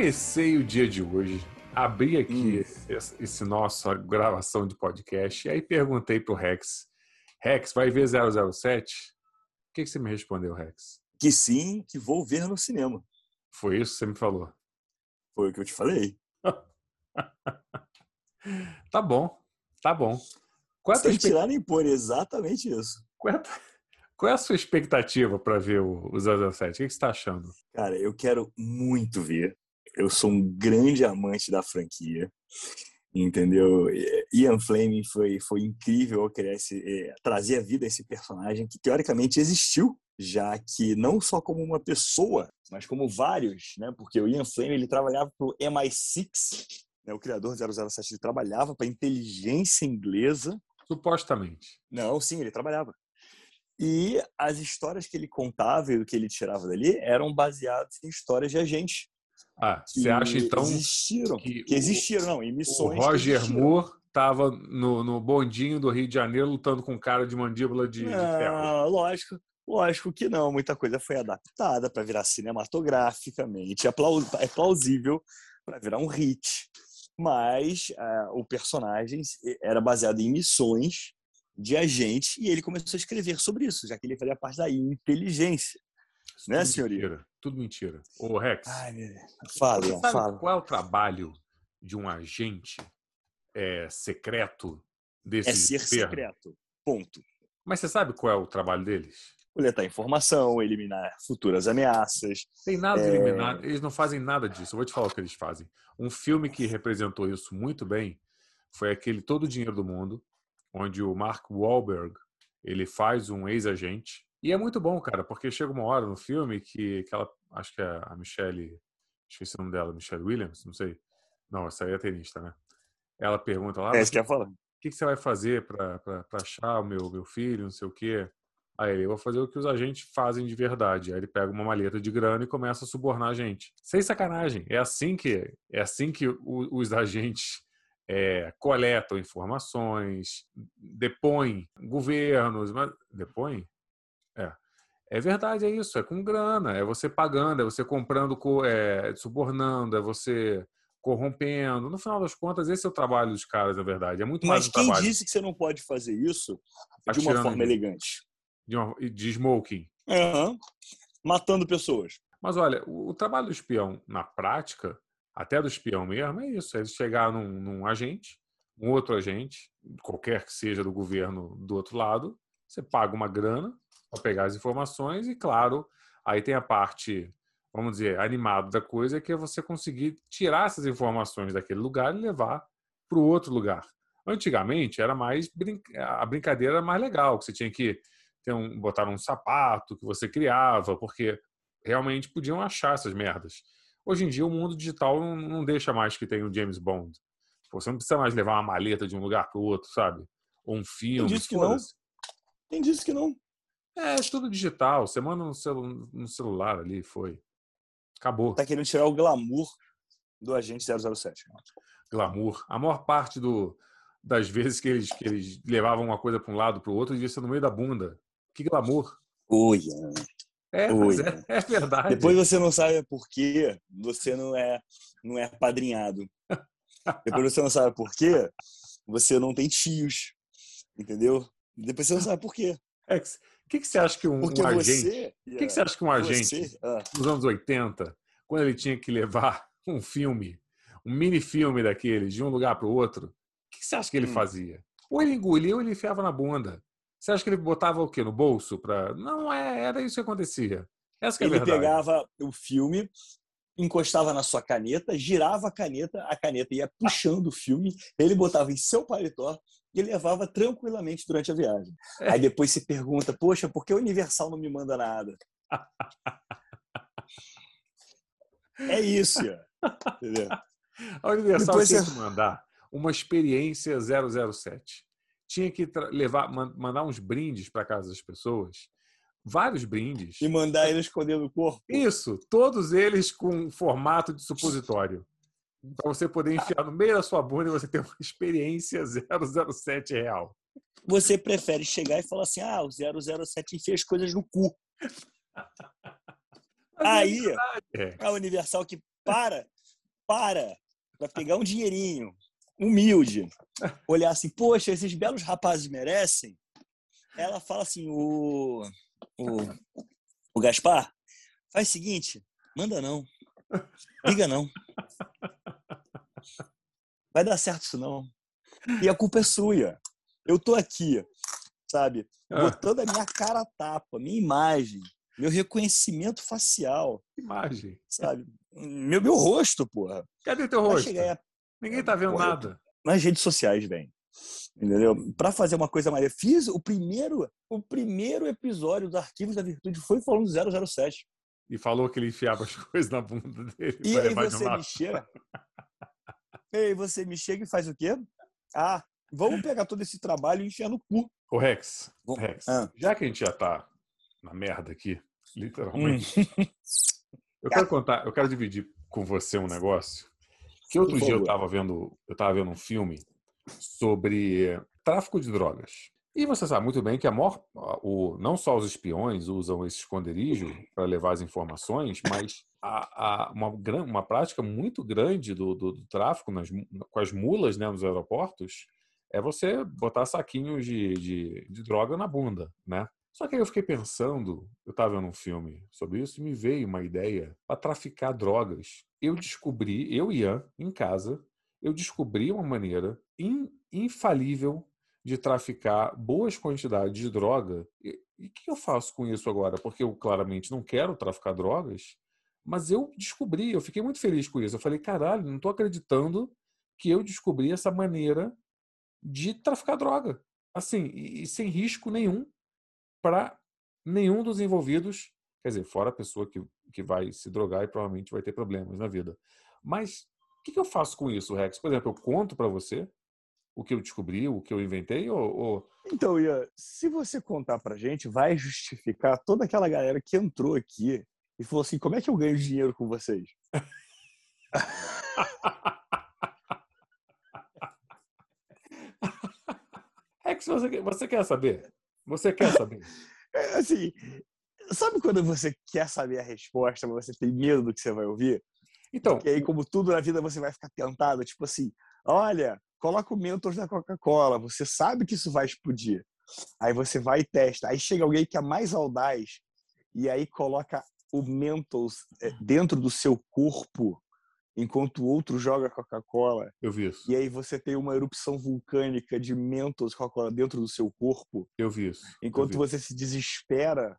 Comecei o dia de hoje, abri aqui Hum. esse, esse nosso gravação de podcast e aí perguntei pro Rex, Rex, vai ver 007? O que, que você me respondeu, Rex? Que sim, que vou ver no cinema. Foi isso que você me falou? Foi o que eu te falei. Tá bom, tá bom. Qual é Sem tirar nem pôr, exatamente isso. qual é a qual é a sua expectativa para ver o, o 007? O que, que você está achando? Cara, eu quero muito ver. Eu sou um grande amante da franquia. Entendeu? Ian Fleming foi, foi incrível ao criar esse, eh, trazer à vida esse personagem que teoricamente existiu, já que não só como uma pessoa, mas como vários, né? Porque o Ian Fleming ele trabalhava para o MI6, né? o criador do 007, ele trabalhava para a inteligência inglesa Supostamente. Não, sim, ele trabalhava. E as histórias que ele contava e o que ele tirava dali eram baseadas em histórias de agentes. Ah, você acha então existiram, que que, o- existiram, não, em o Roger. Moore estava no, no bondinho do Rio de Janeiro lutando com um cara de mandíbula de, de ferro? Não, lógico, lógico que não. Muita coisa foi adaptada para virar cinematograficamente. É, é plausível para virar um hit. Mas ah, o personagem era baseado em missões de agentes e ele começou a escrever sobre isso, já que ele fazia parte da inteligência. Né, senhoria? Mentira, tudo mentira. Ô, Rex, Ai. Fala, você sabe fala. qual é o trabalho de um agente é, secreto desse É ser secreto. Ponto. Mas você sabe qual é o trabalho deles? Coletar informação, eliminar futuras ameaças. Tem nada de É. eliminado, eles não fazem nada disso. Eu vou te falar o que eles fazem. Um filme que representou isso muito bem foi aquele Todo o Dinheiro do Mundo, onde o Mark Wahlberg ele faz um ex-agente. E é muito bom, cara, porque chega uma hora no filme que aquela, acho que é a Michelle, esqueci o nome dela, Michelle Williams, não sei. Não, essa aí é tenista, né? Ela pergunta lá, É "Ah, isso que eu ia falar. o que, que você vai fazer para achar o meu, meu filho, não sei o quê? Aí ele, eu vou fazer o que os agentes fazem de verdade. Aí ele pega uma maleta de grana e começa a subornar a gente. Sem sacanagem. É assim que, é assim que o- os agentes é, coletam informações, depõem governos. Mas, depõem? É. É verdade, é isso. É com grana. É você pagando, é você comprando, co- é, subornando, é você corrompendo. No final das contas, esse é o trabalho dos caras, na verdade. É muito mais Mas quem trabalho disse que você não pode fazer isso de uma Atirando forma elegante? de, uma- de smoking. Aham. Matando pessoas. Mas olha, o, o trabalho do espião na prática, até do espião mesmo, é isso: é ele chegar num, num agente, um outro agente, qualquer que seja do governo do outro lado, você paga uma grana para pegar as informações e, claro, aí tem a parte, vamos dizer, animada da coisa, que é você conseguir tirar essas informações daquele lugar e levar para o outro lugar. Antigamente era mais brin- a brincadeira era mais legal, que você tinha que ter um, botar um sapato que você criava, porque realmente podiam achar essas merdas. Hoje em dia o mundo digital não, não deixa mais que tenha o James Bond. Você não precisa mais levar uma maleta de um lugar para o outro, sabe? Ou um filme. disse que não? Quem disse que não? É, é tudo digital. Você manda no, celu- no celular ali, foi. Acabou. Tá querendo tirar o glamour do agente 007. Glamour. A maior parte do, das vezes que eles, que eles levavam uma coisa para um lado para o outro devia ser no meio da bunda. Que glamour. Oi. É, Oi. mas é, é verdade. Depois você não sabe por quê, você não é, não é padrinhado. Depois você não sabe por quê, você não tem tios. Entendeu? Depois você não sabe por quê. Rex, o que, que você acha que um, um agente. você. O que, que você acha que um agente Você, ah, nos anos 80, quando ele tinha que levar um filme, um mini filme daqueles, de um lugar para o outro, o que você acha que ele Hum. fazia? Ou ele engolia ou ele enfiava na bunda. Você acha que ele botava o quê? No bolso? Pra... Não, é, era isso que acontecia. Essa que é ele pegava o filme, encostava na sua caneta, girava a caneta, a caneta ia puxando o filme, ele botava em seu paletó e levava tranquilamente durante a viagem. É. Aí depois se pergunta, poxa, por que a Universal não me manda nada? É isso, entendeu? A Universal Depois tinha você- que mandar uma experiência 007. Tinha que levar, man- mandar uns brindes para casa das pessoas. Vários brindes. E mandar ele esconder no corpo. Isso, todos eles com formato de supositório. Para você poder enfiar no meio da sua bunda e você ter uma experiência 007 real. Você prefere chegar e falar assim: ah, o 007 enfia as coisas no cu. Aí, é. a Universal que para, para, para pegar um dinheirinho, humilde, olhar assim, poxa, esses belos rapazes merecem. Ela fala assim, o, o, o Gaspar, faz o seguinte, manda não, liga não. Vai dar certo isso não. E a culpa é sua. Eu tô aqui, sabe, Ah. botando a minha cara a tapa, minha imagem, meu reconhecimento facial, Imagem. sabe? Meu, meu rosto, porra. Cadê teu rosto? chegar Ninguém tá vendo Porra, nada. nas redes sociais, velho. Entendeu? Para fazer uma coisa mais. Fiz o primeiro, o primeiro episódio dos Arquivos da Virtude foi falando do 007. E falou que ele enfiava as coisas na bunda dele. E aí você me chega. E aí você me chega e faz o quê? Ah, vamos pegar todo esse trabalho e enfiar no cu. Ô, Rex, Bom, Rex, ah. já que a gente já tá na merda aqui, Hum. literalmente, eu quero contar, eu quero dividir com você um negócio. Que outro Por dia eu tava vendo, eu tava vendo um filme sobre tráfico de drogas. E você sabe muito bem que a maior, o, não só os espiões usam esse esconderijo para levar as informações, mas a, a- uma, uma prática muito grande do, do- do tráfico nas com as mulas né, nos aeroportos é você botar saquinhos de, de, de droga na bunda, né? Só que aí eu fiquei pensando, eu estava vendo um filme sobre isso e me veio uma ideia para traficar drogas. Eu descobri, eu Ian, em casa, eu descobri uma maneira in- infalível de traficar boas quantidades de droga. E o que eu faço com isso agora? Porque eu claramente não quero traficar drogas, mas eu descobri, eu fiquei muito feliz com isso. Eu falei, caralho, não estou acreditando que eu descobri essa maneira de traficar droga. Assim, e, e sem risco nenhum para nenhum dos envolvidos. Quer dizer, fora a pessoa que, que vai se drogar e provavelmente vai ter problemas na vida. Mas o que, que eu faço com isso, Rex? Por exemplo, eu conto para você o que eu descobri, o que eu inventei, ou, ou- Então, Ian, se você contar pra gente, vai justificar toda aquela galera que entrou aqui e falou assim: como é que eu ganho dinheiro com vocês? Rex, você, quer- você quer saber? Você quer saber? É, assim, sabe quando você quer saber a resposta, mas você tem medo do que você vai ouvir? Então, E aí, como tudo na vida, você vai ficar tentado, tipo assim, olha, coloca o Mentos na Coca-Cola, você sabe que isso vai explodir. Aí você vai e testa. Aí chega alguém que é mais audaz e aí coloca o Mentos é, dentro do seu corpo, enquanto o outro joga Coca-Cola. eu vi isso. E aí você tem uma erupção vulcânica de Mentos Coca-Cola dentro do seu corpo. Eu vi isso. Enquanto vi. você se desespera,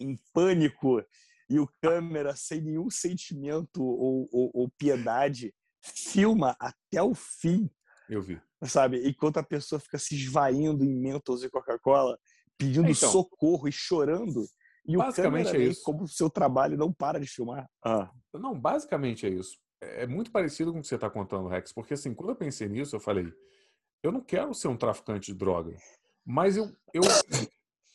em pânico, e o câmera, sem nenhum sentimento ou, ou- ou piedade, filma até o fim, Eu vi. sabe? Enquanto a pessoa fica se esvaindo em Mentos e Coca-Cola, pedindo É, então. socorro e chorando. E o Basicamente é câmera, isso. como o seu trabalho não para de filmar. Ah, Não, basicamente é isso. É é muito parecido com o que você está contando, Rex, porque assim, quando eu pensei nisso, eu falei, eu não quero ser um traficante de droga, mas eu, eu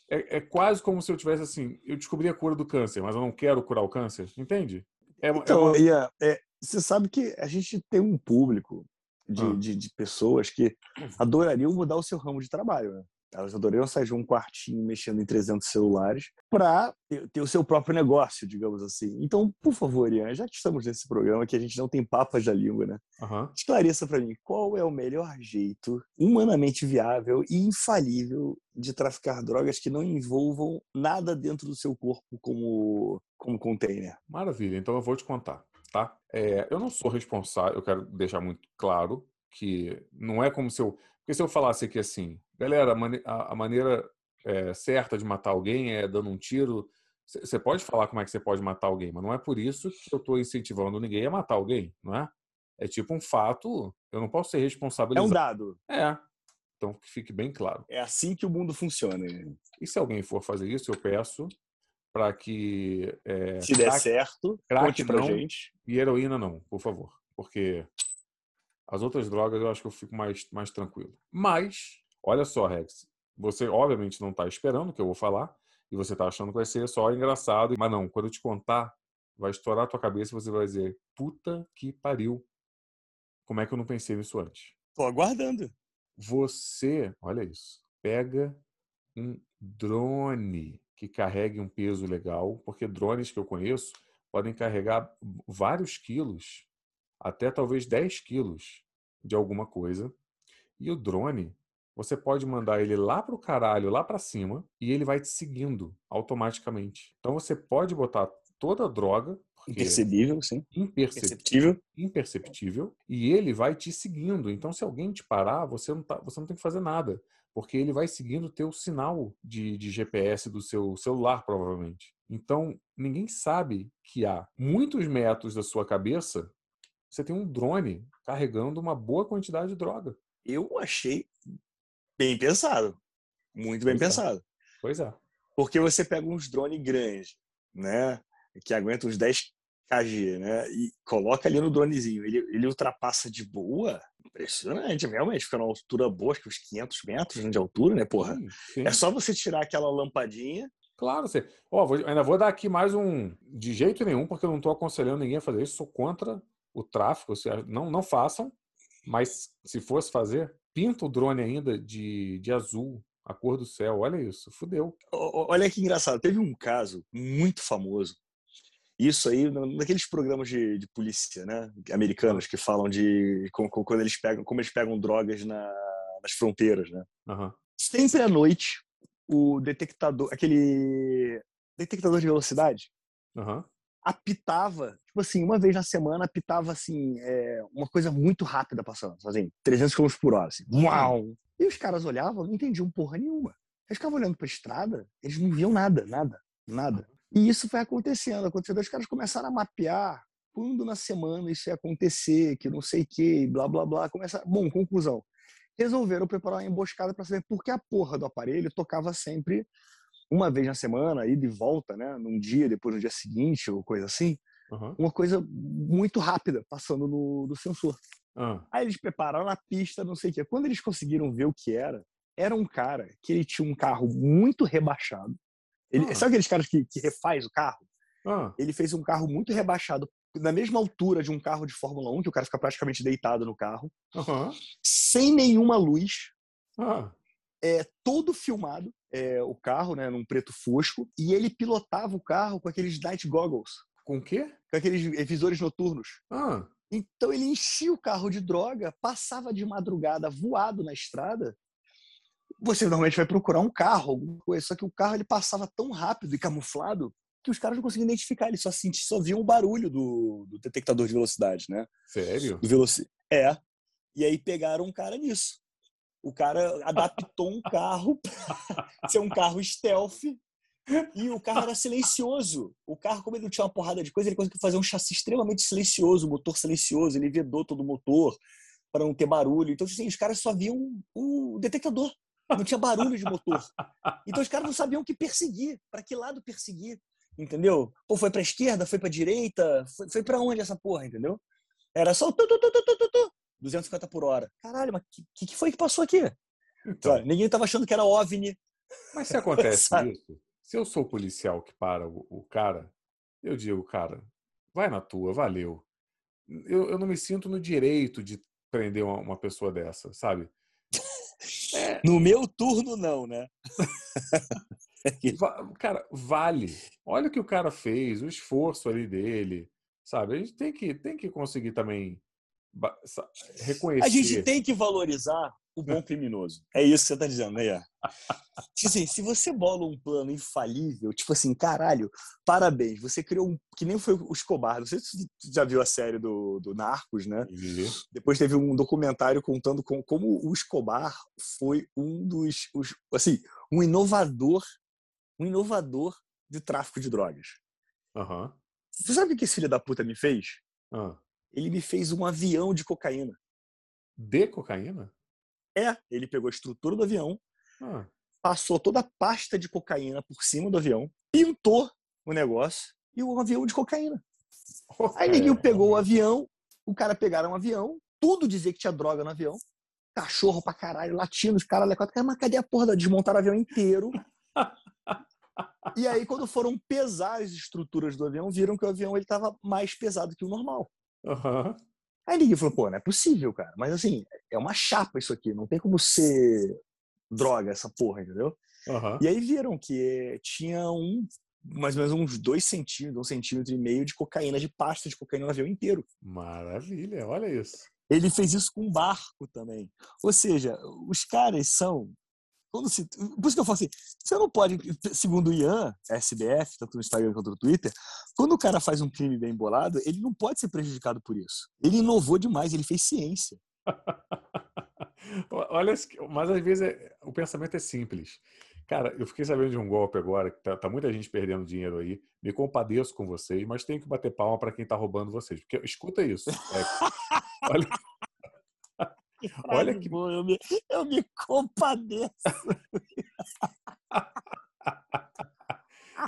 é, é quase como se eu tivesse assim, eu descobri a cura do câncer, mas eu não quero curar o câncer, entende? É, uma- é Então, uma- Ian, é, você sabe que a gente tem um público de, Ah. de, de pessoas que adorariam mudar o seu ramo de trabalho. Né? Elas adorariam sair de um quartinho mexendo em 300 celulares para ter, ter o seu próprio negócio, digamos assim. Então, por favor, Ian, já que estamos nesse programa, que a gente não tem papas da língua, né? Aham. Esclareça para mim qual é o melhor jeito humanamente viável e infalível de traficar drogas que não envolvam nada dentro do seu corpo como, como container. Maravilha, então eu vou te contar, tá? É, eu não sou responsável, eu quero deixar muito claro que não é como se eu. Porque se eu falasse aqui assim, galera, a, mane- a- a maneira é, certa de matar alguém é dando um tiro. Você pode falar como é que você pode matar alguém, mas não é por isso que eu estou incentivando ninguém a matar alguém, não é? É tipo um fato, eu não posso ser É um responsabilizado. dado. É. Então que fique bem claro. É assim que o mundo funciona. E se alguém for fazer isso, eu peço para que. é, Se der craque- certo, crack conte pra não. gente. E heroína não, por favor. Porque as outras drogas eu acho que eu fico mais, mais tranquilo. Mas, olha só, Rex. Você obviamente não está esperando o que eu vou falar. E você está achando que vai ser só engraçado. Mas não, quando eu te contar, vai estourar a tua cabeça e você vai dizer: puta que pariu. Como é que eu não pensei nisso antes? Tô aguardando. Você, olha isso, pega um drone que carregue um peso legal, porque drones que eu conheço podem carregar vários quilos, até talvez 10 quilos de alguma coisa. E o drone, você pode mandar ele lá para o caralho, lá para cima, e ele vai te seguindo automaticamente. Então você pode botar toda a droga. Impercebível, sim. Imperceptível. Imperceptível. E ele vai te seguindo. Então, se alguém te parar, você não, tá, você não tem que fazer nada. Porque ele vai seguindo o teu sinal de, de GPS do seu celular, provavelmente. Então, ninguém sabe que há muitos metros da sua cabeça você tem um drone carregando uma boa quantidade de droga. Eu achei bem pensado. Muito bem pois é. pensado. É. Pois é. Porque você pega uns drones grandes, né? Que aguentam uns 10 kg, né? E coloca ali no dronezinho. Ele, ele ultrapassa de boa. Impressionante, realmente. Fica numa altura boa, acho que uns 500 metros de altura, né, porra? Sim, sim. É só você tirar aquela lampadinha. Claro, você. Ó, vou, ainda vou dar aqui mais um. De jeito nenhum, porque eu não estou aconselhando ninguém a fazer isso. Sou contra o tráfico. Não, não façam. Mas se fosse fazer, pinta o drone ainda de, de azul, a cor do céu. Olha isso, fudeu. Olha que engraçado. Teve um caso muito famoso. Isso aí, naqueles programas de, de polícia, né, americanos que falam de quando eles pegam, como eles pegam drogas na, nas fronteiras, né? Uhum. Sempre à noite, o detectador, aquele detectador de velocidade, uhum apitava, tipo assim, uma vez na semana apitava assim, é, uma coisa muito rápida passando, assim, 300 km por hora, assim, uau! E os caras olhavam, não entendiam porra nenhuma. Eles ficavam olhando para a estrada, eles não viam nada, nada, nada. E isso foi acontecendo, acontecendo. Os caras começaram a mapear quando na semana isso ia acontecer, que não sei o que, blá blá blá. Começa... Bom, conclusão. Resolveram preparar uma emboscada para saber por que a porra do aparelho tocava sempre uma vez na semana, ida e volta, né? Num dia, depois no dia seguinte, ou coisa assim. Uhum. Uma coisa muito rápida, passando no, no sensor. Uhum. Aí eles prepararam a pista, não sei o quê. Quando eles conseguiram ver o que era, era um cara que ele tinha um carro muito rebaixado. Ele, uhum. Sabe aqueles caras que, que refaz o carro? Ele fez um carro muito rebaixado, na mesma altura de um carro de Fórmula 1, que o cara fica praticamente deitado no carro, sem nenhuma luz, é, todo filmado, é, o carro, né, num preto fosco, e ele pilotava o carro com aqueles night goggles. Com o quê? Com aqueles visores noturnos. Ah. Então ele enchia o carro de droga, passava de madrugada voado na estrada. Você normalmente vai procurar um carro, alguma coisa, só que o carro ele passava tão rápido e camuflado que os caras não conseguiam identificar, eles só sentiam, só viam o barulho do, do detectador de velocidade, né? Sério? Do veloci... É. E aí pegaram um cara nisso. O cara adaptou um carro para ser um carro stealth e o carro era silencioso. O carro, como ele não tinha uma porrada de coisa, ele conseguiu fazer um chassi extremamente silencioso, motor silencioso, ele vedou todo o motor para não ter barulho. Então, assim, os caras só viam o detectador. Não tinha barulho de motor. Então, os caras não sabiam o que perseguir, para que lado perseguir, entendeu? Pô, foi para esquerda, foi para direita, foi, foi para onde essa porra, entendeu? Era só tu, tu, tu, tu, tu, tu, 250 por hora. Caralho, mas o que, que, foi que passou aqui? Então, ninguém tava achando que era OVNI. Mas se acontece isso, se eu sou o policial que para o, o, cara, eu digo, cara, vai na tua, valeu. Eu, eu não me sinto no direito de prender uma, uma pessoa dessa, sabe? É... No meu turno, não, né? cara, vale. Olha o que o cara fez, o esforço ali dele, sabe? A gente tem que, tem que conseguir também reconhecer. A gente tem que valorizar o bom criminoso. É isso que você está dizendo, né? Tipo assim, se você bola um plano infalível, tipo assim, caralho, parabéns, você criou um. Que nem foi o Escobar. Não sei se você já viu a série do, do Narcos, né? Depois teve um documentário contando com, como o Escobar foi um dos. Os, assim, um inovador, um inovador de tráfico de drogas. Uhum. Você sabe o que esse filho da puta me fez? Uhum ele me fez um avião de cocaína. De cocaína? É, ele pegou a estrutura do avião, ah. passou toda a pasta de cocaína por cima do avião, pintou o negócio e o avião de cocaína. Aí ninguém pegou o avião, o cara pegaram um avião, tudo dizia que tinha droga no avião, cachorro pra caralho, latindo, os caras quatro, mas cadê a porra da desmontar o avião inteiro? e aí, quando foram pesar as estruturas do avião, viram que o avião ele estava mais pesado que o normal. Uhum. Aí ninguém falou, pô, não é possível, cara. Mas assim, é uma chapa isso aqui, não tem como ser droga essa porra, entendeu? Uhum. E aí viram que tinha um mais ou menos uns dois centímetros, um centímetro e meio de cocaína, de pasta de cocaína no avião inteiro. Maravilha, olha isso. Ele fez isso com um barco também. Ou seja, os caras são. Quando se, por isso que eu falo assim: você não pode, segundo o Ian, SBF, tanto no Instagram quanto no Twitter, quando o cara faz um crime bem bolado, ele não pode ser prejudicado por isso. Ele inovou demais, ele fez ciência. Olha, mas às vezes é, o pensamento é simples. Cara, eu fiquei sabendo de um golpe agora, que tá, tá, muita gente perdendo dinheiro aí. Me compadeço com vocês, mas tenho que bater palma para quem tá roubando vocês. Porque escuta isso. É, olha, olha que. Boa, eu, me, eu me compadeço.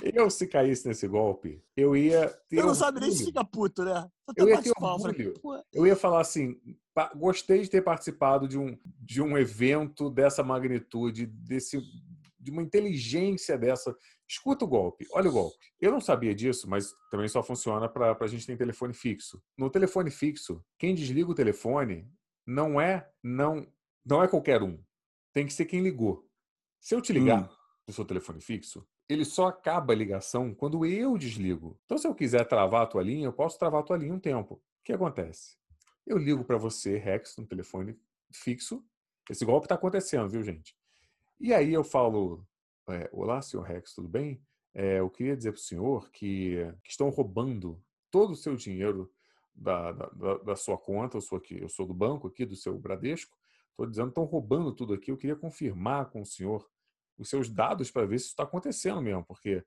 Eu, se caísse nesse golpe, eu ia ter. Eu não sabe nem se fica puto, né? Eu ia ter orgulho. Eu ia falar assim: gostei de ter participado de um, de um evento dessa magnitude, desse, de uma inteligência dessa. Escuta o golpe, olha o golpe. Eu não sabia disso, mas também só funciona para a gente ter telefone fixo. No telefone fixo, quem desliga o telefone não é não não é qualquer um. Tem que ser quem ligou. Se eu te ligar hum. no seu telefone fixo, ele só acaba a ligação quando eu desligo. Então, se eu quiser travar a tua linha, eu posso travar a tua linha um tempo. O que acontece? Eu ligo para você, Rex, no telefone fixo. Esse golpe está acontecendo, viu, gente? E aí eu falo: é, Olá, senhor Rex, tudo bem? É, eu queria dizer para o senhor que, que, estão roubando todo o seu dinheiro da, da, da sua conta. Eu sou, aqui, eu sou do banco aqui, do seu Bradesco. Estou dizendo, estão roubando tudo aqui. Eu queria confirmar com o senhor os seus dados para ver se isso está acontecendo mesmo, porque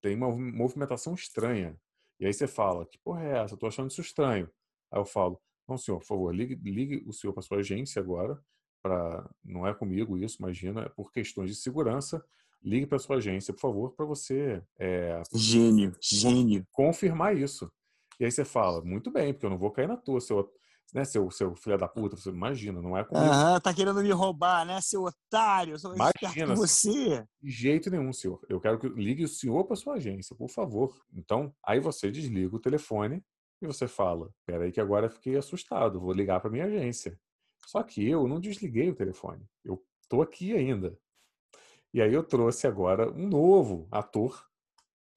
tem uma movimentação estranha. E aí você fala, que porra é essa? Estou achando isso estranho. Aí eu falo, não, senhor, por favor, ligue, ligue o senhor para sua agência agora, para não é comigo isso, imagina, é por questões de segurança. Ligue para sua agência, por favor, para você. É, gênio, gênio. Confirmar isso. E aí você fala, muito bem, porque eu não vou cair na tua, seu, né, seu, seu filho da puta, você imagina, não é comigo. Aham, tá querendo me roubar, né, seu otário? Eu sou imagina, você. De jeito nenhum, senhor. Eu quero que ligue o senhor para sua agência, por favor. Então, aí você desliga o telefone e você fala: peraí, que agora fiquei assustado, vou ligar para minha agência. Só que eu não desliguei o telefone, eu tô aqui ainda. E aí eu trouxe agora um novo ator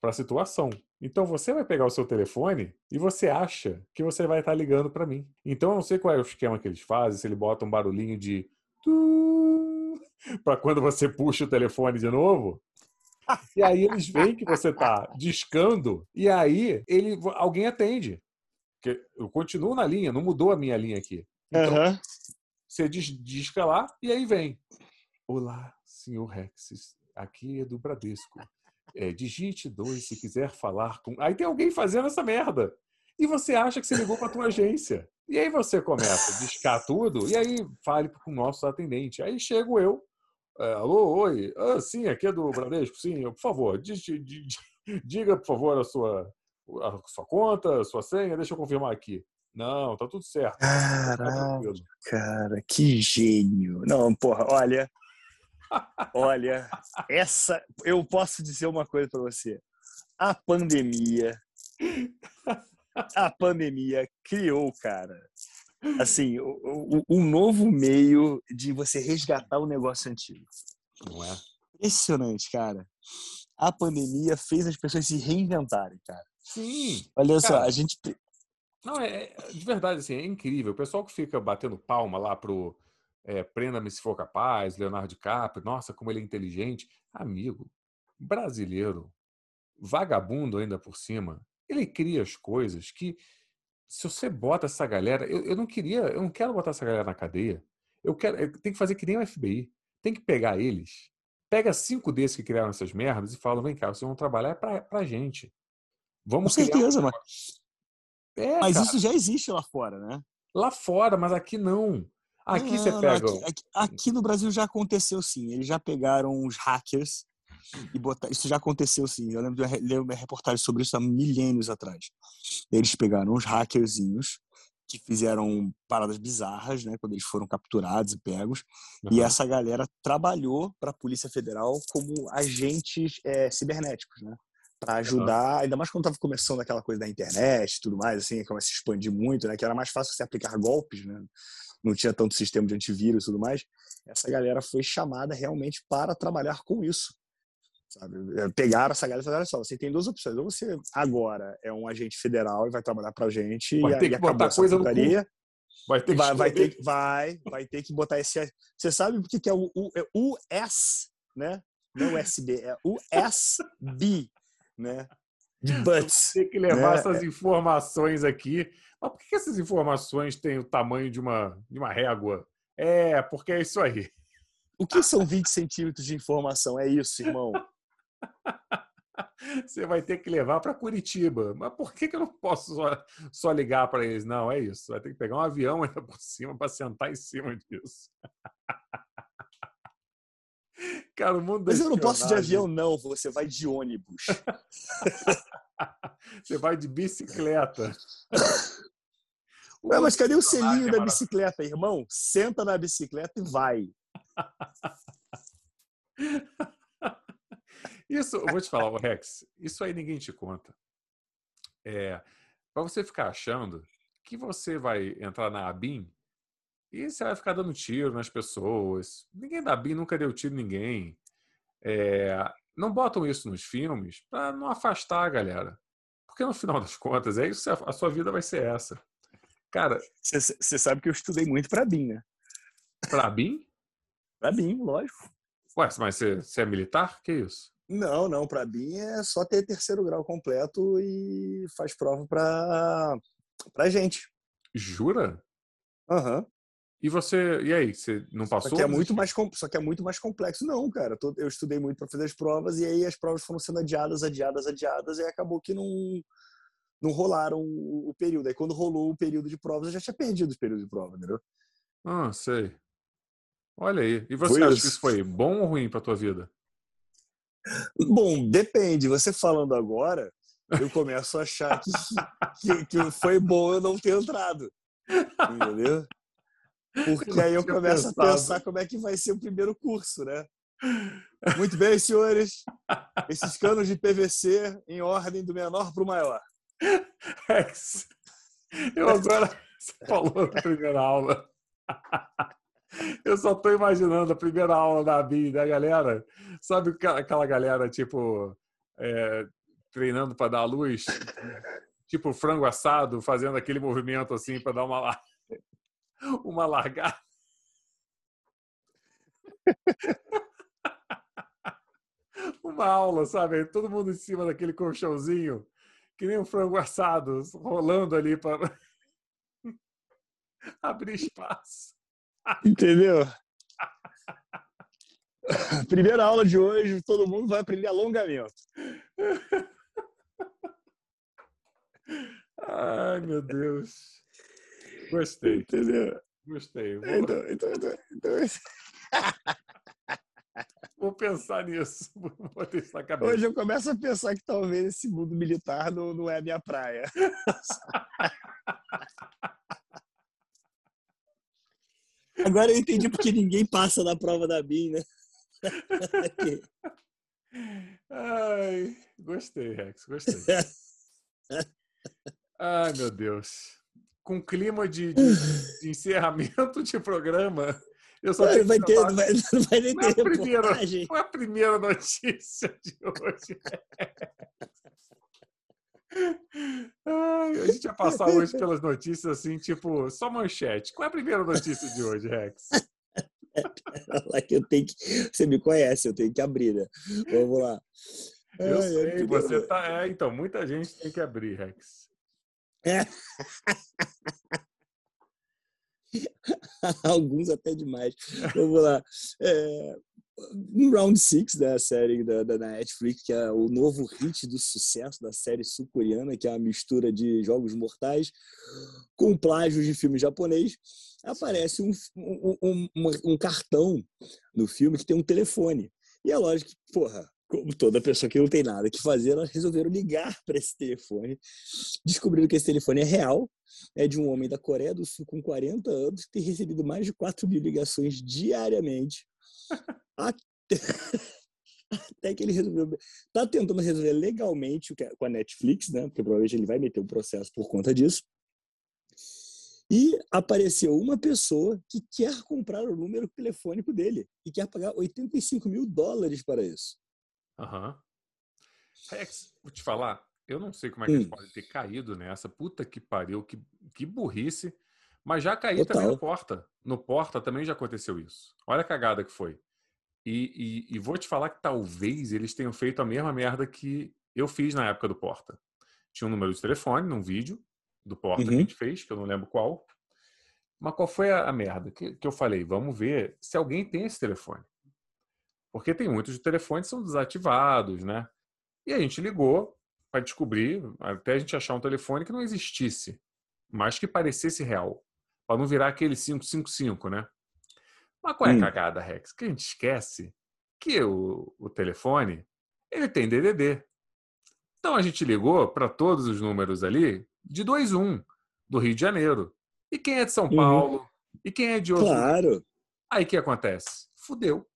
para a situação. Então você vai pegar o seu telefone e você acha que você vai estar ligando para mim. Então eu não sei qual é o esquema que eles fazem, se ele bota um barulhinho de para quando você puxa o telefone de novo. E aí eles veem que você está discando e aí ele alguém atende. Eu continuo na linha, não mudou a minha linha aqui. Então, uhum. você disca lá e aí vem. Olá, senhor Rex, aqui é do Bradesco. É, digite dois se quiser falar com. Aí tem alguém fazendo essa merda. E você acha que você ligou para a tua agência. E aí você começa a discar tudo e aí fale com o nosso atendente. Aí chego eu. É, Alô, oi. Ah, sim, aqui é do Bradesco. Sim, por favor, diga, por favor, a sua, a sua conta, a sua senha, deixa eu confirmar aqui. Não, tá tudo certo. Tá Caralho, cara, que gênio. Não, porra, olha. Olha, essa. Eu posso dizer uma coisa para você. A pandemia. A pandemia criou, cara. Assim, um novo meio de você resgatar o negócio antigo. Não é? Impressionante, cara. A pandemia fez as pessoas se reinventarem, cara. Sim. Olha cara, só, a gente. Não, é, é, de verdade, assim, é incrível. O pessoal que fica batendo palma lá pro é, Prenda-me se for capaz, Leonardo DiCaprio, nossa, como ele é inteligente. Amigo, brasileiro, vagabundo ainda por cima, ele cria as coisas que, se você bota essa galera, eu, eu não queria, eu não quero botar essa galera na cadeia. Eu quero, eu tem que fazer que nem o FBI. Tem que pegar eles, pega cinco desses que criaram essas merdas e fala: vem cá, vocês vão trabalhar pra, pra gente. Vamos Com certeza, um... mas. É, mas cara. isso já existe lá fora, né? Lá fora, mas aqui não. Aqui não, você pega. Aqui, aqui, aqui, no Brasil já aconteceu sim. Eles já pegaram os hackers e botaram. Isso já aconteceu sim. Eu lembro de ler uma reportagem sobre isso há milênios atrás. Eles pegaram os hackerzinhos que fizeram paradas bizarras, né, quando eles foram capturados e pegos. Uhum. E essa galera trabalhou para a Polícia Federal como agentes é, cibernéticos, né? para ajudar, ainda mais quando estava começando aquela coisa da internet e tudo mais, assim, que começa a se expandir muito, né? Que era mais fácil você aplicar golpes, né? Não tinha tanto sistema de antivírus e tudo mais. Essa galera foi chamada realmente para trabalhar com isso. Sabe? É, pegaram essa galera e falaram: olha só, você tem duas opções. Ou você agora é um agente federal e vai trabalhar pra gente vai e, ter que botar coisa no cu. Vai ter que vai, vai, ter, vai, vai ter que botar esse. Você sabe o que é o, o é US, né? Não USB, é USB, né? De butts. Tem que levar né? essas informações aqui. Mas por que essas informações têm o tamanho de uma, de uma régua? É, porque é isso aí. O que são 20 centímetros de informação? É isso, irmão. Você vai ter que levar para Curitiba. Mas por que, que eu não posso só, só ligar para eles? Não, é isso. Vai ter que pegar um avião ainda por cima para sentar em cima disso. Cara, o mundo Mas eu não posso de avião, não. Você vai de ônibus. Você vai de bicicleta. Ué, mas cadê o selinho é da bicicleta, irmão? Senta na bicicleta e vai. Isso, eu vou te falar, Rex, isso aí ninguém te conta. É, para você ficar achando que você vai entrar na ABIN e você vai ficar dando tiro nas pessoas. Ninguém da ABIN nunca deu tiro em ninguém. É, não botam isso nos filmes para não afastar a galera. Porque no final das contas, é isso, a sua vida vai ser essa. Cara, você sabe que eu estudei muito para BIM, né? Para BIM? Para BIM, lógico. Ué, mas você é militar? Que isso? Não, não. Para BIM é só ter terceiro grau completo e faz prova para para gente. Jura? Aham. Uhum. E você, e aí, você não passou? Só que é muito mais, só que é muito mais complexo. Não, cara, eu estudei muito para fazer as provas e aí as provas foram sendo adiadas, adiadas, adiadas e acabou que não não rolaram o período. Aí quando rolou o período de provas, eu já tinha perdido o período de prova, entendeu? Ah, sei. Olha aí. E você foi acha isso. que isso foi bom ou ruim para tua vida? Bom, depende. Você falando agora, eu começo a achar que, que, que foi bom eu não ter entrado. Entendeu? Porque aí eu começo a pensar como é que vai ser o primeiro curso, né? Muito bem, senhores. Esses canos de PVC em ordem do menor para o maior. Eu agora. Você falou da primeira aula. Eu só estou imaginando a primeira aula da BI, da galera. Sabe aquela galera, tipo, é, treinando para dar luz? Tipo frango assado, fazendo aquele movimento assim para dar uma, uma largada. Uma aula, sabe? Todo mundo em cima daquele colchãozinho, que nem um frango assado, rolando ali para abrir espaço. Entendeu? Primeira aula de hoje, todo mundo vai aprender alongamento. Ai, meu Deus. Gostei. Entendeu? Gostei. Então, então, então, então... Vou pensar nisso. Vou ter isso na cabeça. Hoje eu começo a pensar que talvez esse mundo militar não, não é a minha praia. Agora eu entendi porque ninguém passa na prova da BIM, né? Ai, gostei, Rex, gostei. Ai, meu Deus. Com clima de, de, de encerramento de programa, eu só vai, vai ter, não vai, não vai nem ter a primeira, Foi a primeira notícia de hoje. Ai, a gente ia passar hoje pelas notícias assim, tipo, só manchete. Qual é a primeira notícia de hoje, Rex? lá que eu tenho que. Você me conhece, eu tenho que abrir, né? Vamos lá. Eu Ai, sei, você tá. É, então, muita gente tem que abrir, Rex. Alguns até demais. Vamos lá. É, no Round Six da série da, da, Netflix, que é o novo hit do sucesso da série sul-coreana, que é uma mistura de jogos mortais com plágios de filme japonês, aparece um, um, um, um cartão no filme que tem um telefone. E é lógico que, porra, como toda pessoa que não tem nada que fazer, elas resolveram ligar para esse telefone, descobriram que esse telefone é real, é de um homem da Coreia do Sul com 40 anos, que tem recebido mais de 4 mil ligações diariamente até, até que ele resolveu. Tá tentando resolver legalmente é, com a Netflix, né? Porque provavelmente ele vai meter um processo por conta disso. E apareceu uma pessoa que quer comprar o número telefônico dele e quer pagar 85 mil dólares para isso. Aham. Rex, vou te falar, eu não sei como é que eles Hum. podem ter caído nessa. Puta que pariu, que, que burrice. Mas já caí Total. também no Porta. No Porta também já aconteceu isso. Olha a cagada que foi. E, e- e vou te falar que talvez eles tenham feito a mesma merda que eu fiz na época do Porta. Tinha um número de telefone num vídeo do Porta que a Uhum. gente fez, que eu não lembro qual. Mas qual foi a, a merda? Que, que eu falei, vamos ver se alguém tem esse telefone. Porque tem muitos telefones que são desativados, né? E a gente ligou para descobrir, até a gente achar um telefone que não existisse, mas que parecesse real. Para não virar aquele 555, né? Mas qual é a Hum. cagada, Rex? Que a gente esquece que o, o telefone ele tem DDD. Então a gente ligou para todos os números ali de 21 do Rio de Janeiro. E quem é de São Uhum. Paulo? E quem é de outro Claro. Aí o que acontece? Fudeu.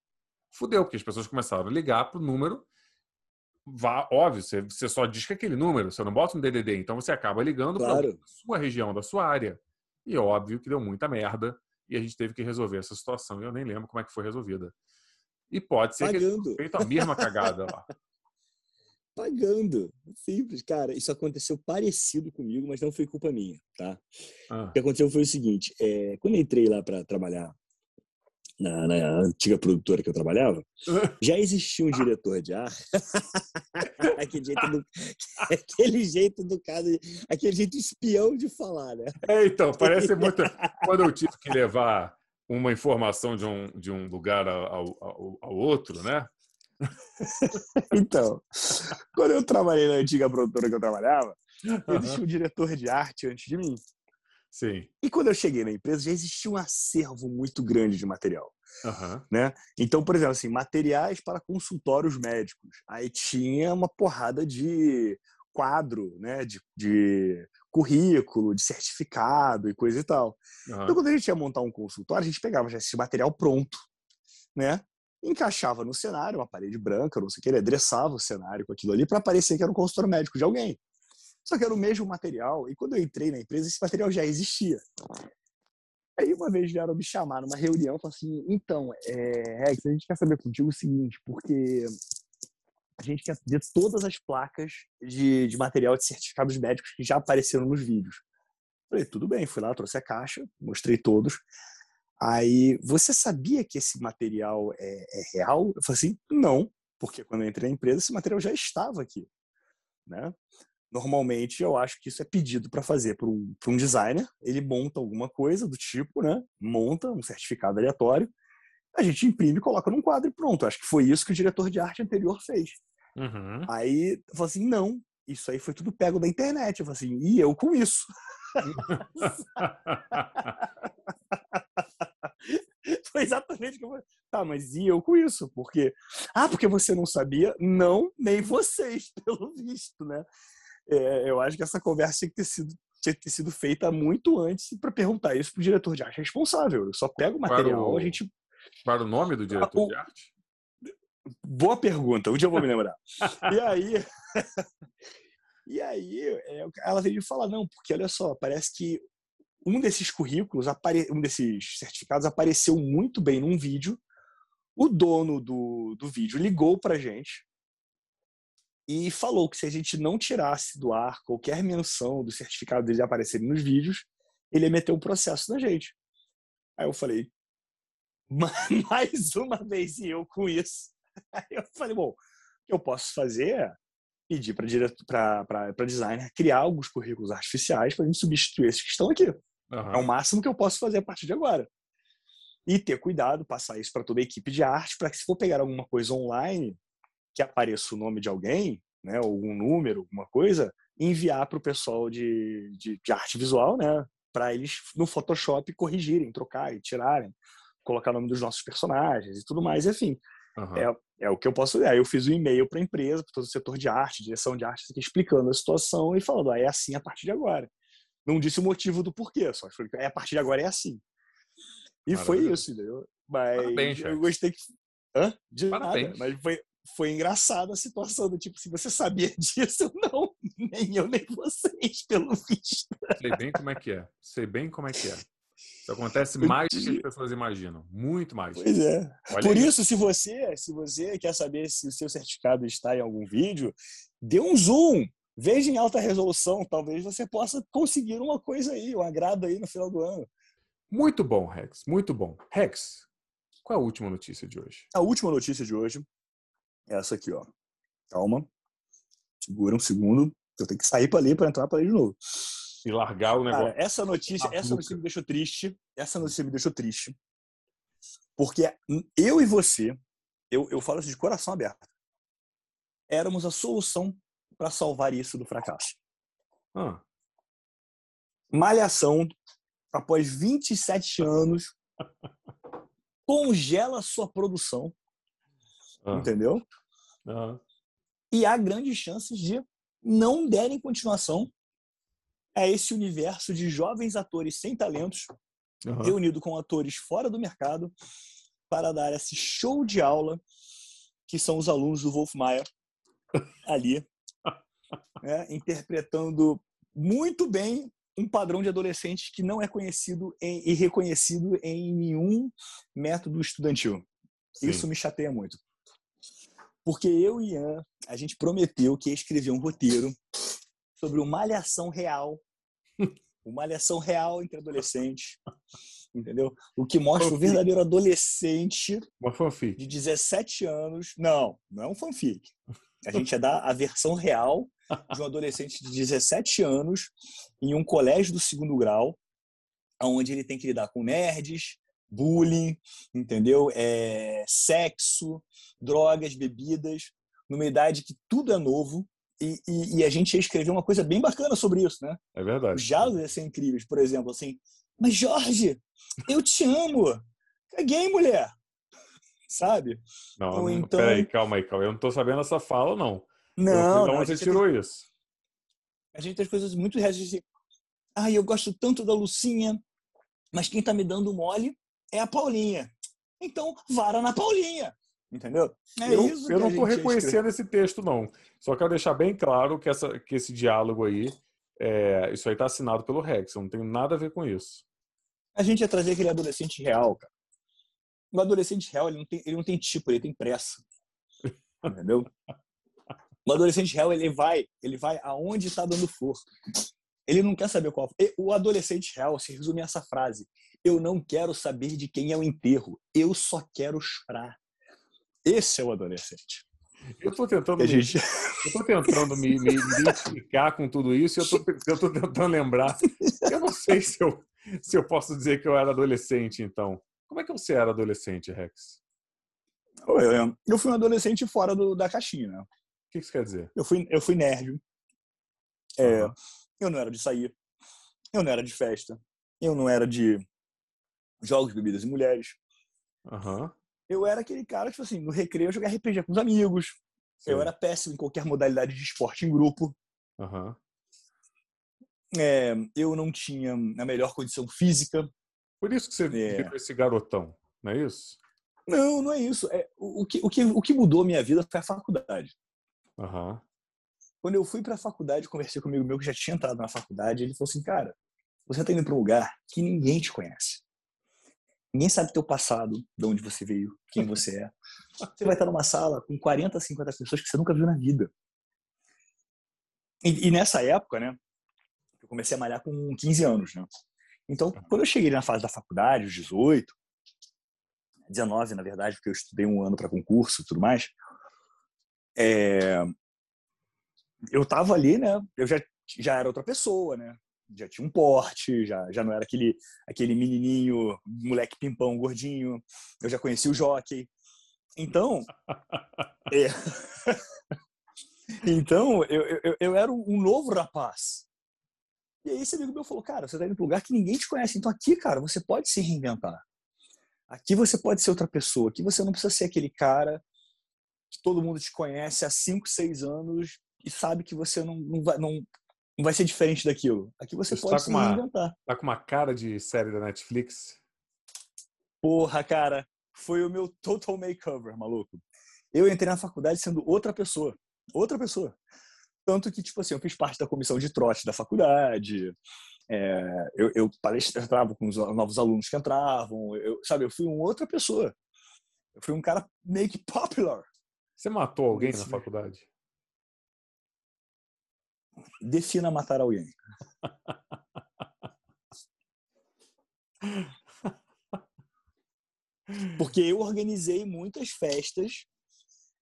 Fudeu, porque as pessoas começaram a ligar pro número. Vá, óbvio, você, você só diz que é aquele número, você não bota um DDD, então você acaba ligando para Claro. sua região, da sua área. E óbvio que deu muita merda e a gente teve que resolver essa situação. E eu nem lembro como é que foi resolvida. E pode ser que Pagando. feito a mesma cagada lá. Pagando. Simples. Cara, isso aconteceu parecido comigo, mas não foi culpa minha, tá? Ah, O que aconteceu foi o seguinte: é, quando eu entrei lá para trabalhar na, na antiga produtora que eu trabalhava, já existia um diretor de ar. aquele, jeito do, aquele jeito do cara, aquele jeito espião de falar, né? É, então, parece muito. Quando eu tive que levar uma informação de um, de um lugar ao, ao, ao outro, né? Então, quando eu trabalhei na antiga produtora que eu trabalhava, existia um diretor de arte antes de mim. Sim. E quando eu cheguei na empresa, já existia um acervo muito grande de material. Aham. né? Então, por exemplo, assim, materiais para consultórios médicos. Aí tinha uma porrada de quadro, né? De, de currículo, de certificado e coisa e tal. aham. Então, quando a gente ia montar um consultório, a gente pegava já esse material pronto, né? Encaixava no cenário, uma parede branca, não sei o que, ele adressava o cenário com aquilo ali para parecer que era um consultório médico de alguém. Só que era o mesmo material, e quando eu entrei na empresa, esse material já existia. Aí uma vez vieram me chamar numa reunião e falaram assim: então, é, Rex, a gente quer saber contigo o seguinte, porque a gente quer ver todas as placas de, de material de certificados médicos que já apareceram nos vídeos. Falei, tudo bem, fui lá, trouxe a caixa, mostrei todos. Aí, você sabia que esse material é, é real? Eu falei assim, não, porque quando eu entrei na empresa, esse material já estava aqui. Né? Normalmente, eu acho que isso é pedido para fazer por um, um designer. Ele monta alguma coisa do tipo, né? monta um certificado aleatório, a gente imprime, coloca num quadro e pronto. Acho que foi isso que o diretor de arte anterior fez. Uhum. Aí, eu falei assim, não, isso aí foi tudo pego da internet. Eu falei assim, e eu com isso? Foi exatamente o que eu falei. Tá, mas e eu com isso? Porque, ah, porque você não sabia? Não, nem vocês, pelo visto, né? É, eu acho que essa conversa tinha que ter sido, tinha que ter sido feita muito antes para perguntar isso pro diretor de arte responsável. Eu só pego o material, o- a gente. Para o nome do diretor o- de arte? Boa pergunta, um dia eu vou me lembrar. e aí. e aí, é, ela veio falar, não, porque olha só, parece que um desses currículos, um desses certificados apareceu muito bem num vídeo. O dono do, do vídeo ligou pra gente e falou que se a gente não tirasse do ar qualquer menção do certificado dele aparecerem nos vídeos, ele ia meter um processo na gente. Aí eu falei, "Ma- mais uma vez e eu com isso. Aí eu falei, bom, o que eu posso fazer é pedir para designer criar alguns currículos artificiais para a gente substituir esses que estão aqui. É o máximo que eu posso fazer a partir de agora. E ter cuidado, passar isso para toda a equipe de arte, para que se for pegar alguma coisa online, que apareça o nome de alguém, né, ou algum número, alguma coisa, enviar para o pessoal de, de, de arte visual, né, para eles no Photoshop corrigirem, trocarem, tirarem, colocar o nome dos nossos personagens e tudo mais, enfim. Aham. É, é o que eu posso fazer. Aí eu fiz um e-mail para a empresa, para todo o setor de arte, direção de arte, explicando a situação e falando, ah, é assim a partir de agora. Não disse o motivo do porquê, só falei que é, a partir de agora é assim. E foi Maravilhoso. isso, entendeu? Mas Parabéns, eu gostei que. Hã? De Parabéns. nada. Mas foi, foi engraçada a situação do tipo, se você sabia disso, não, nem eu, nem vocês, pelo visto. Sei bem como é que é. Sei bem como é que é. Isso acontece mais do que as pessoas imaginam. Muito mais. Pois é. Olha Por isso, se você, se você quer saber se o seu certificado está em algum vídeo, dê um zoom. Veja em alta resolução. Talvez você possa conseguir uma coisa aí, um agrado aí no final do ano. Muito bom, Rex. Muito bom. Rex, qual é a última notícia de hoje? A última notícia de hoje é essa aqui, ó. Calma. Segura um segundo. Eu tenho que sair para ler para entrar para ler de novo. E largar o negócio. Cara, essa notícia, essa notícia me deixou triste. Essa notícia me deixou triste. Porque eu e você, eu, eu falo isso de coração aberto, éramos a solução para salvar isso do fracasso. Ah. Malhação, após 27 anos, congela sua produção. Ah. Entendeu? Ah. E há grandes chances de não derem continuação a esse universo de jovens atores sem talentos, uhum. reunido com atores fora do mercado, para dar esse show de aula que são os alunos do Wolf Maia ali, né, interpretando muito bem um padrão de adolescente que não é conhecido em, e reconhecido em nenhum método estudantil. Sim. Isso me chateia muito. Porque eu e Ian, a gente prometeu que ia escrever um roteiro sobre uma malhação real. Uma malhação real entre adolescentes. Entendeu? O que mostra fanfic. o verdadeiro adolescente uma fanfic. de 17 anos. Não, não é um fanfic. A gente ia dar a versão real de um adolescente de 17 anos em um colégio do segundo grau, onde ele tem que lidar com nerds, bullying, entendeu? É, sexo, drogas, bebidas, numa idade que tudo é novo. E, e, e, a gente ia escrever uma coisa bem bacana sobre isso, né? É verdade. Os diálogos iam ser incríveis, por exemplo, assim, mas Jorge, eu te amo. Caguei, mulher. Sabe? Não, Ou então... peraí, calma aí, calma aí. Eu não tô sabendo essa fala, não. Não, não você tirou tem... isso? A gente tem as coisas muito reais. Assim, Ai, eu gosto tanto da Lucinha, mas quem tá me dando mole é a Paulinha. Então, vara na Paulinha. Entendeu? É eu, isso eu não estou reconhecendo esse texto, não. Só quero deixar bem claro que, essa, que esse diálogo aí, é, isso aí está assinado pelo Rex. Eu não tenho nada a ver com isso. A gente ia trazer aquele adolescente real, cara. O adolescente real, ele não tem, ele não tem tipo, ele tem pressa. Entendeu? O adolescente real, ele vai, ele vai aonde está dando força. Ele não quer saber qual. O adolescente real se resume a essa frase: Eu não quero saber de quem é o enterro. Eu só quero chorar. Esse é o adolescente. Eu estou tentando, me, gente... eu tentando me, me, identificar com tudo isso e eu estou tentando lembrar. Eu não sei se eu, se eu posso dizer que eu era adolescente, então. Como é que você era adolescente, Rex? Eu, eu fui um adolescente fora do, da caixinha, né? O que isso quer dizer? Eu fui, eu fui nerd. É, uhum. Eu não era de sair. Eu não era de festa. Eu não era de jogos, bebidas e mulheres. Uhum. Eu era aquele cara, tipo assim, no recreio eu jogava RPG com os amigos. Sim. Eu era péssimo em qualquer modalidade de esporte em grupo. Uhum. É, eu não tinha a melhor condição física. Por isso que você é. virou esse garotão, não é isso? Não, não é isso. É, o, o, que, o, que, o que mudou minha vida foi a faculdade. Uhum. Quando eu fui para a faculdade, conversei com amigo meu que já tinha entrado na faculdade, ele falou assim, cara, você está indo para um lugar que ninguém te conhece. Ninguém sabe teu passado, de onde você veio, quem você é. Você vai estar numa sala com 40, 50 pessoas que você nunca viu na vida. E, e nessa época, né, eu comecei a malhar com 15 anos, né? Então, quando eu cheguei na fase da faculdade, os 18, 19 na verdade, porque eu estudei um ano para concurso e tudo mais, é, eu tava ali, né? Eu já, já era outra pessoa, né? Já tinha um porte, já, já não era aquele, aquele menininho, moleque pimpão, gordinho. Eu já conhecia o jockey. Então, é, então eu, eu, eu era um novo rapaz. E aí esse amigo meu falou, cara, você tá indo para um lugar que ninguém te conhece. Então aqui, cara, você pode se reinventar. Aqui você pode ser outra pessoa. Aqui você não precisa ser aquele cara que todo mundo te conhece há 5, 6 anos e sabe que você não, não, vai, não, não vai ser diferente daquilo. Aqui você, pode tá se uma, reinventar. Tá com uma cara de série da Netflix? Porra, cara, foi o meu total makeover, maluco. Eu entrei na faculdade sendo outra pessoa. Outra pessoa. Tanto que, tipo assim, eu fiz parte da comissão de trote da faculdade, é, eu, eu palestrava com os novos alunos que entravam, eu, sabe, eu fui uma outra pessoa. Eu fui um cara meio que popular. Você matou alguém na faculdade? Defina matar alguém. Porque eu organizei muitas festas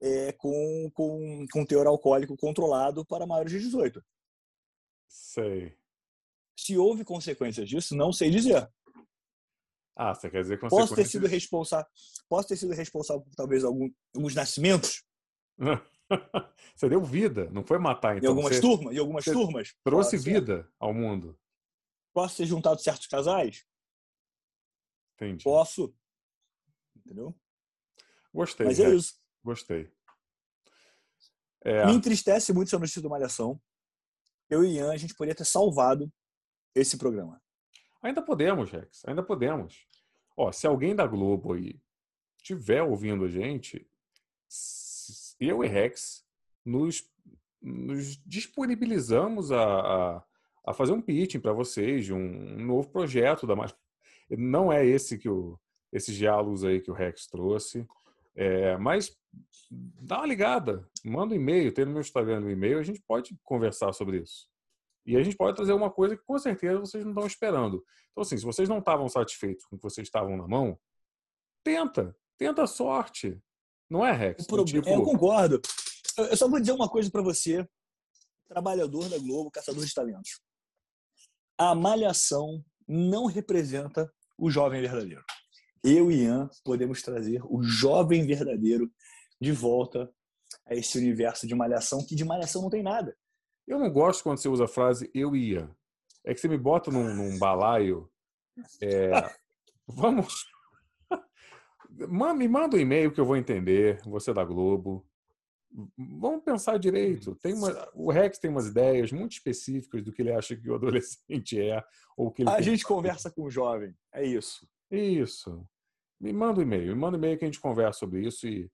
é, com, com, com teor alcoólico controlado para maiores de 18. Sei. Se houve consequências disso, não sei dizer. Ah, você quer dizer consequências... Posso ter sido responsável, posso ter sido responsável por talvez algum, alguns nascimentos? você deu vida, não foi matar então. Em algumas você... turmas, em algumas turmas. Trouxe vida ao mundo. Posso ter juntado certos casais? Entendi. Posso. Entendeu? Gostei. Mas é isso. Gostei. É... Me entristece muito essa notícia do Malhação. Eu e Ian, a gente poderia ter salvado esse programa. Ainda podemos, Rex. Ainda podemos. Ó, se alguém da Globo aí estiver ouvindo a gente, eu e Rex nos, nos disponibilizamos a, a, a, fazer um pitching para vocês de um, um, novo projeto da Não é esse que o, esses diálogos aí que o Rex trouxe, é, mas dá uma ligada, manda um e-mail, tem no meu Instagram um e-mail, a gente pode conversar sobre isso. E a gente pode trazer uma coisa que com certeza vocês não estão esperando. Então, assim, se vocês não estavam satisfeitos com o que vocês estavam na mão, tenta, tenta a sorte. Não é, Rex? Tipo... É, eu concordo. Eu só vou dizer uma coisa para você, trabalhador da Globo, caçador de talentos. A malhação não representa o jovem verdadeiro. Eu e Ian podemos trazer o jovem verdadeiro de volta a esse universo de malhação, que de malhação não tem nada. Eu não gosto quando você usa a frase eu ia. É que você me bota num, num balaio. É, vamos. Me manda um e-mail que eu vou entender. Você é da Globo. Vamos pensar direito. Tem uma, o Rex tem umas ideias muito específicas do que ele acha que o adolescente é. Ou que a gente conversa com o jovem. É isso. Isso. Me manda um e-mail. Me manda um e-mail que a gente conversa sobre isso e o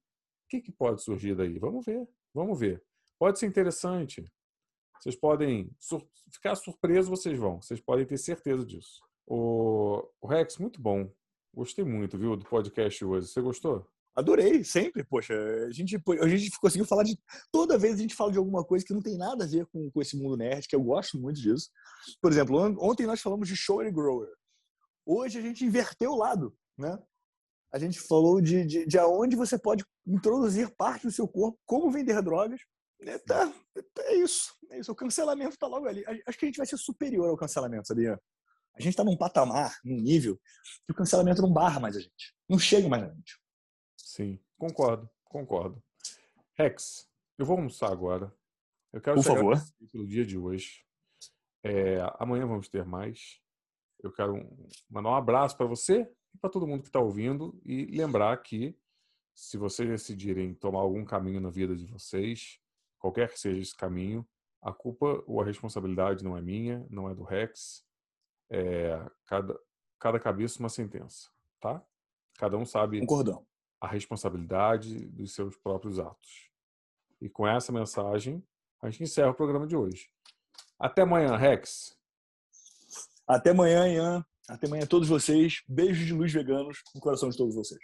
que, que pode surgir daí? Vamos ver. Vamos ver. Pode ser interessante. Vocês podem sur ficar surpresos, vocês vão. Vocês podem ter certeza disso. O, o Rex, muito bom. Gostei muito, viu, do podcast hoje. Você gostou? Adorei, sempre, poxa. A gente, a gente conseguiu falar de. Toda vez a gente fala de alguma coisa que não tem nada a ver com, com esse mundo nerd, que eu gosto muito disso. Por exemplo, ontem nós falamos de show and grower. Hoje a gente inverteu o lado, né? A gente falou de, de, de aonde você pode introduzir parte do seu corpo, como vender drogas, é, tá, é isso. É isso. O cancelamento está logo ali. Acho que a gente vai ser superior ao cancelamento, sabia? A gente está num patamar, num nível, que o cancelamento não barra mais a gente. Não chega mais a gente. Sim, concordo, concordo. Rex, eu vou almoçar agora. Eu quero Por favor. pelo dia de hoje. É, amanhã vamos ter mais. Eu quero mandar um abraço para você e para todo mundo que está ouvindo e lembrar que se vocês decidirem tomar algum caminho na vida de vocês, qualquer que seja esse caminho, a culpa ou a responsabilidade não é minha, não é do Rex. É, cada, cada cabeça uma sentença, tá? Cada um sabe Concordão. a responsabilidade dos seus próprios atos. E com essa mensagem, a gente encerra o programa de hoje. Até amanhã, Rex. Até amanhã, Ian. Até amanhã a todos vocês. Beijos de luz veganos no coração de todos vocês.